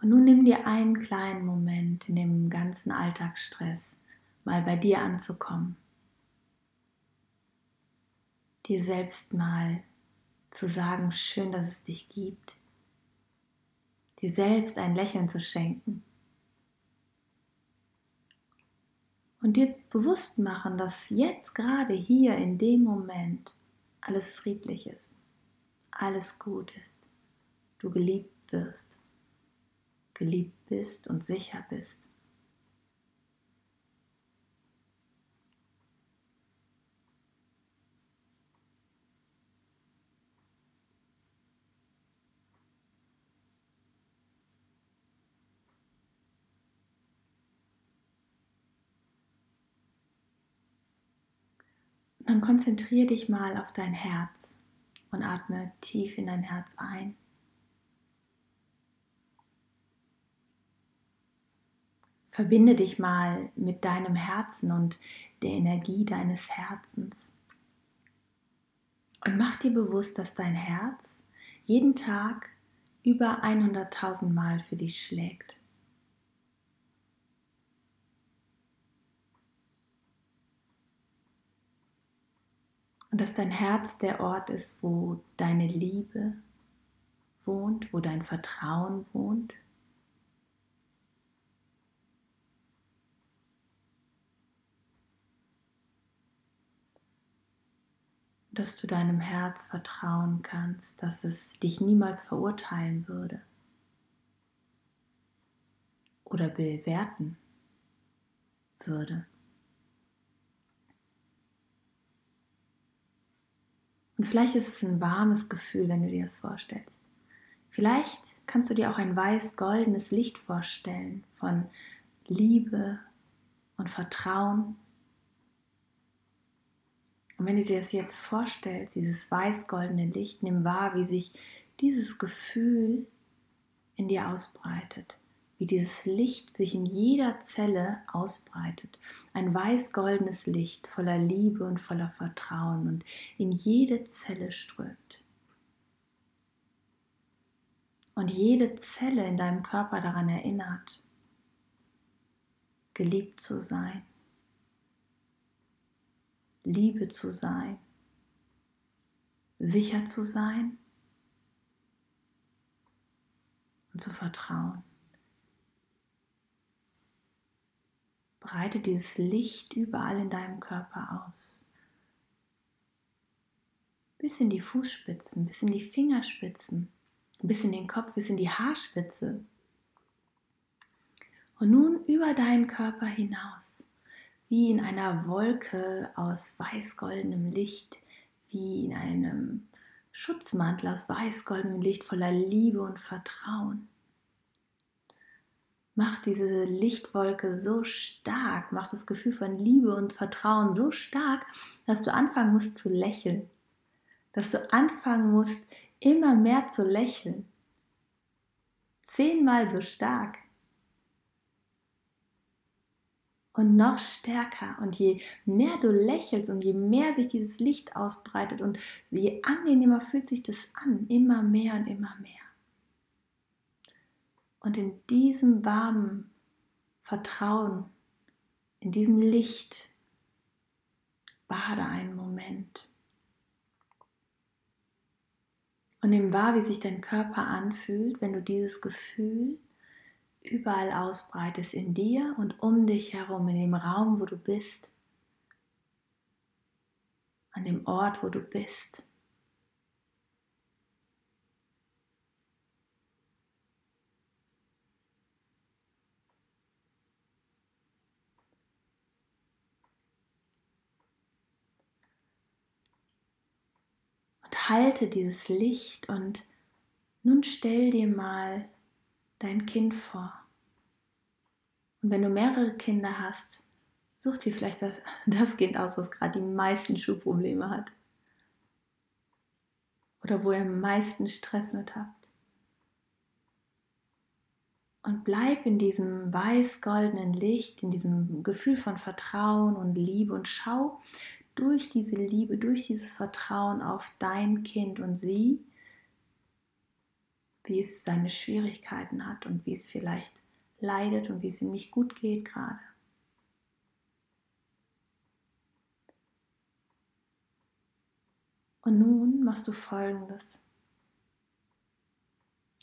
Und nun nimm dir einen kleinen Moment in dem ganzen Alltagsstress, mal bei dir anzukommen. Dir selbst mal zu sagen, schön, dass es dich gibt. Dir selbst ein Lächeln zu schenken. Und dir bewusst machen, dass jetzt gerade hier in dem Moment alles friedlich ist, alles gut ist, du geliebt wirst, geliebt bist und sicher bist. dann konzentriere dich mal auf dein Herz und atme tief in dein Herz ein. Verbinde dich mal mit deinem Herzen und der Energie deines Herzens. Und mach dir bewusst, dass dein Herz jeden Tag über 100.000 Mal für dich schlägt. Und dass dein Herz der Ort ist, wo deine Liebe wohnt, wo dein Vertrauen wohnt. Dass du deinem Herz vertrauen kannst, dass es dich niemals verurteilen würde oder bewerten würde. Und vielleicht ist es ein warmes Gefühl, wenn du dir das vorstellst. Vielleicht kannst du dir auch ein weiß-goldenes Licht vorstellen von Liebe und Vertrauen. Und wenn du dir das jetzt vorstellst, dieses weiß-goldene Licht, nimm wahr, wie sich dieses Gefühl in dir ausbreitet wie dieses Licht sich in jeder Zelle ausbreitet. Ein weiß-goldenes Licht voller Liebe und voller Vertrauen und in jede Zelle strömt. Und jede Zelle in deinem Körper daran erinnert, geliebt zu sein, Liebe zu sein, sicher zu sein und zu vertrauen. Breite dieses Licht überall in deinem Körper aus. bis in die Fußspitzen, bis in die Fingerspitzen, bis in den Kopf, bis in die Haarspitze. Und nun über deinen Körper hinaus, wie in einer Wolke aus weiß-goldenem Licht, wie in einem Schutzmantel aus weiß-goldenem Licht voller Liebe und Vertrauen. Mach diese Lichtwolke so stark, mach das Gefühl von Liebe und Vertrauen so stark, dass du anfangen musst zu lächeln. Dass du anfangen musst, immer mehr zu lächeln. Zehnmal so stark. Und noch stärker. Und je mehr du lächelst und je mehr sich dieses Licht ausbreitet und je angenehmer fühlt sich das an, immer mehr und immer mehr. Und in diesem warmen Vertrauen, in diesem Licht, bade einen Moment. Und nimm wahr, wie sich dein Körper anfühlt, wenn du dieses Gefühl überall ausbreitest, in dir und um dich herum, in dem Raum, wo du bist, an dem Ort, wo du bist. halte dieses Licht und nun stell dir mal dein Kind vor. Und wenn du mehrere Kinder hast, such dir vielleicht das Kind aus, was gerade die meisten Schulprobleme hat. Oder wo ihr am meisten Stress mit habt. Und bleib in diesem weiß-goldenen Licht, in diesem Gefühl von Vertrauen und Liebe und schau, durch diese Liebe, durch dieses Vertrauen auf dein Kind und sie, wie es seine Schwierigkeiten hat und wie es vielleicht leidet und wie es ihm nicht gut geht gerade. Und nun machst du folgendes.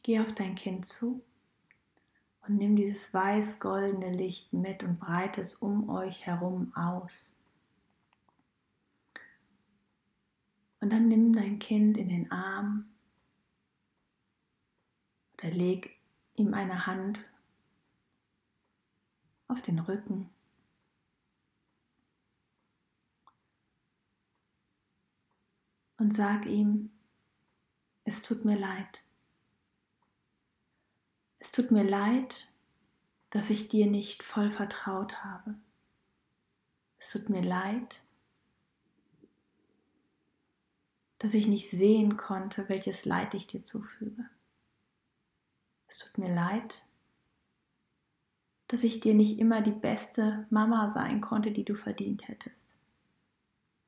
Geh auf dein Kind zu und nimm dieses weiß-goldene Licht mit und breite es um euch herum aus. Und dann nimm dein Kind in den Arm oder leg ihm eine Hand auf den Rücken. Und sag ihm, es tut mir leid. Es tut mir leid, dass ich dir nicht voll vertraut habe. Es tut mir leid, dass ich nicht sehen konnte, welches Leid ich dir zufüge. Es tut mir leid, dass ich dir nicht immer die beste Mama sein konnte, die du verdient hättest.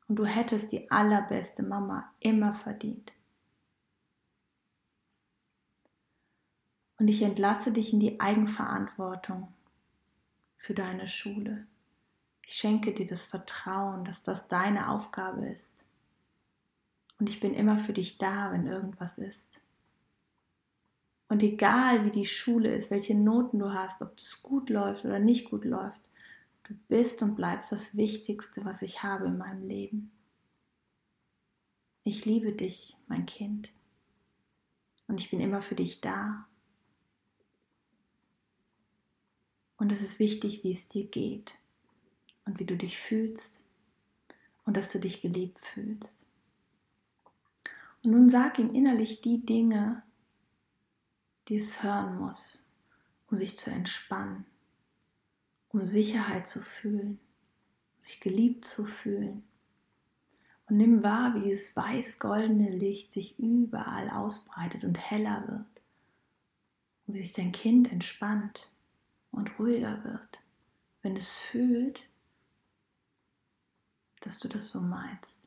Und du hättest die allerbeste Mama immer verdient. Und ich entlasse dich in die Eigenverantwortung für deine Schule. Ich schenke dir das Vertrauen, dass das deine Aufgabe ist. Und ich bin immer für dich da, wenn irgendwas ist. Und egal wie die Schule ist, welche Noten du hast, ob es gut läuft oder nicht gut läuft, du bist und bleibst das Wichtigste, was ich habe in meinem Leben. Ich liebe dich, mein Kind. Und ich bin immer für dich da. Und es ist wichtig, wie es dir geht und wie du dich fühlst und dass du dich geliebt fühlst. Und nun sag ihm innerlich die Dinge, die es hören muss, um sich zu entspannen, um Sicherheit zu fühlen, um sich geliebt zu fühlen. Und nimm wahr, wie dieses weiß-goldene Licht sich überall ausbreitet und heller wird. Und wie sich dein Kind entspannt und ruhiger wird, wenn es fühlt, dass du das so meinst.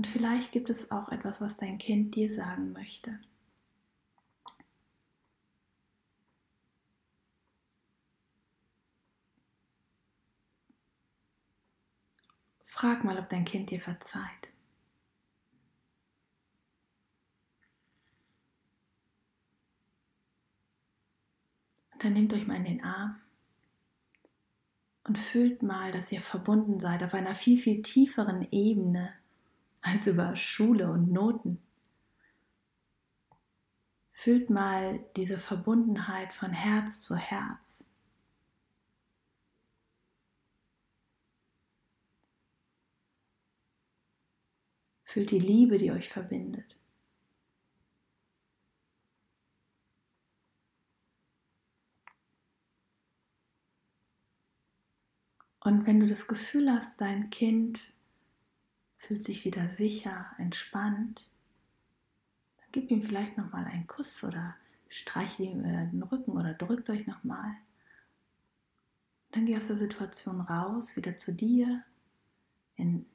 Und vielleicht gibt es auch etwas, was dein Kind dir sagen möchte. Frag mal, ob dein Kind dir verzeiht. Und dann nehmt euch mal in den Arm und fühlt mal, dass ihr verbunden seid auf einer viel, viel tieferen Ebene als über Schule und Noten. Fühlt mal diese Verbundenheit von Herz zu Herz. Fühlt die Liebe, die euch verbindet. Und wenn du das Gefühl hast, dein Kind fühlt sich wieder sicher, entspannt, dann gib ihm vielleicht nochmal einen Kuss oder streichelt ihm den Rücken oder drückt euch nochmal. Dann geh aus der Situation raus, wieder zu dir, in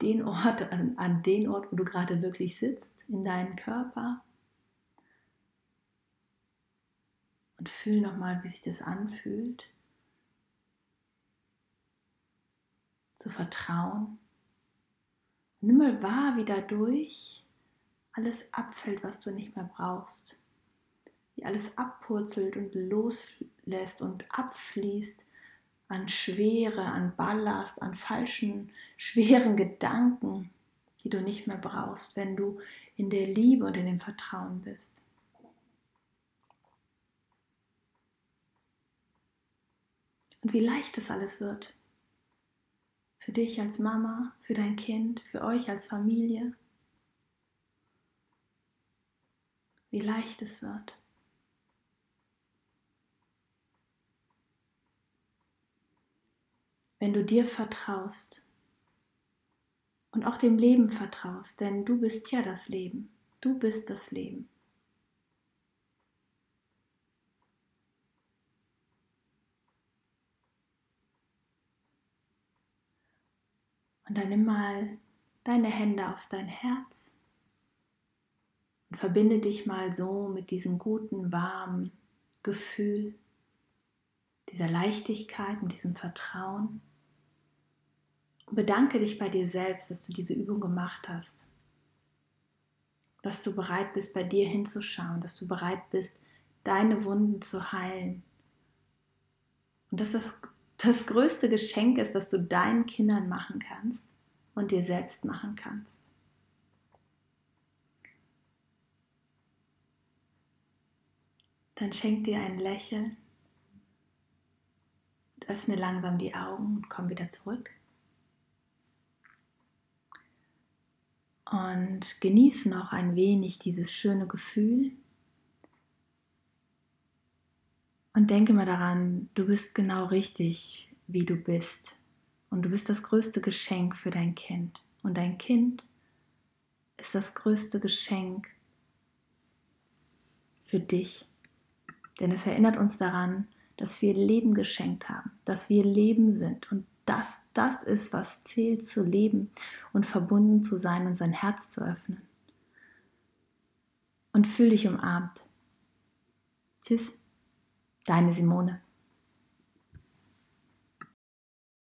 den Ort, an, an den Ort, wo du gerade wirklich sitzt, in deinen Körper. Und fühl nochmal, wie sich das anfühlt. Zu vertrauen. nimm mal wahr, wie dadurch alles abfällt, was du nicht mehr brauchst. Wie alles abpurzelt und loslässt und abfließt an Schwere, an Ballast, an falschen, schweren Gedanken, die du nicht mehr brauchst, wenn du in der Liebe und in dem Vertrauen bist. Und wie leicht es alles wird. Für dich als Mama, für dein Kind, für euch als Familie. Wie leicht es wird. Wenn du dir vertraust und auch dem Leben vertraust, denn du bist ja das Leben. Du bist das Leben. Und dann nimm mal deine Hände auf dein Herz und verbinde dich mal so mit diesem guten, warmen Gefühl, dieser Leichtigkeit, mit diesem Vertrauen. Und bedanke dich bei dir selbst, dass du diese Übung gemacht hast. Dass du bereit bist, bei dir hinzuschauen, dass du bereit bist, deine Wunden zu heilen. Und dass das das größte Geschenk ist, das du deinen Kindern machen kannst und dir selbst machen kannst. Dann schenk dir ein Lächeln und öffne langsam die Augen und komm wieder zurück. Und genieß noch ein wenig dieses schöne Gefühl Und denke mal daran, du bist genau richtig, wie du bist. Und du bist das größte Geschenk für dein Kind. Und dein Kind ist das größte Geschenk für dich. Denn es erinnert uns daran, dass wir Leben geschenkt haben, dass wir Leben sind und dass das ist, was zählt, zu leben und verbunden zu sein und sein Herz zu öffnen. Und fühl dich umarmt. Tschüss. Deine Simone.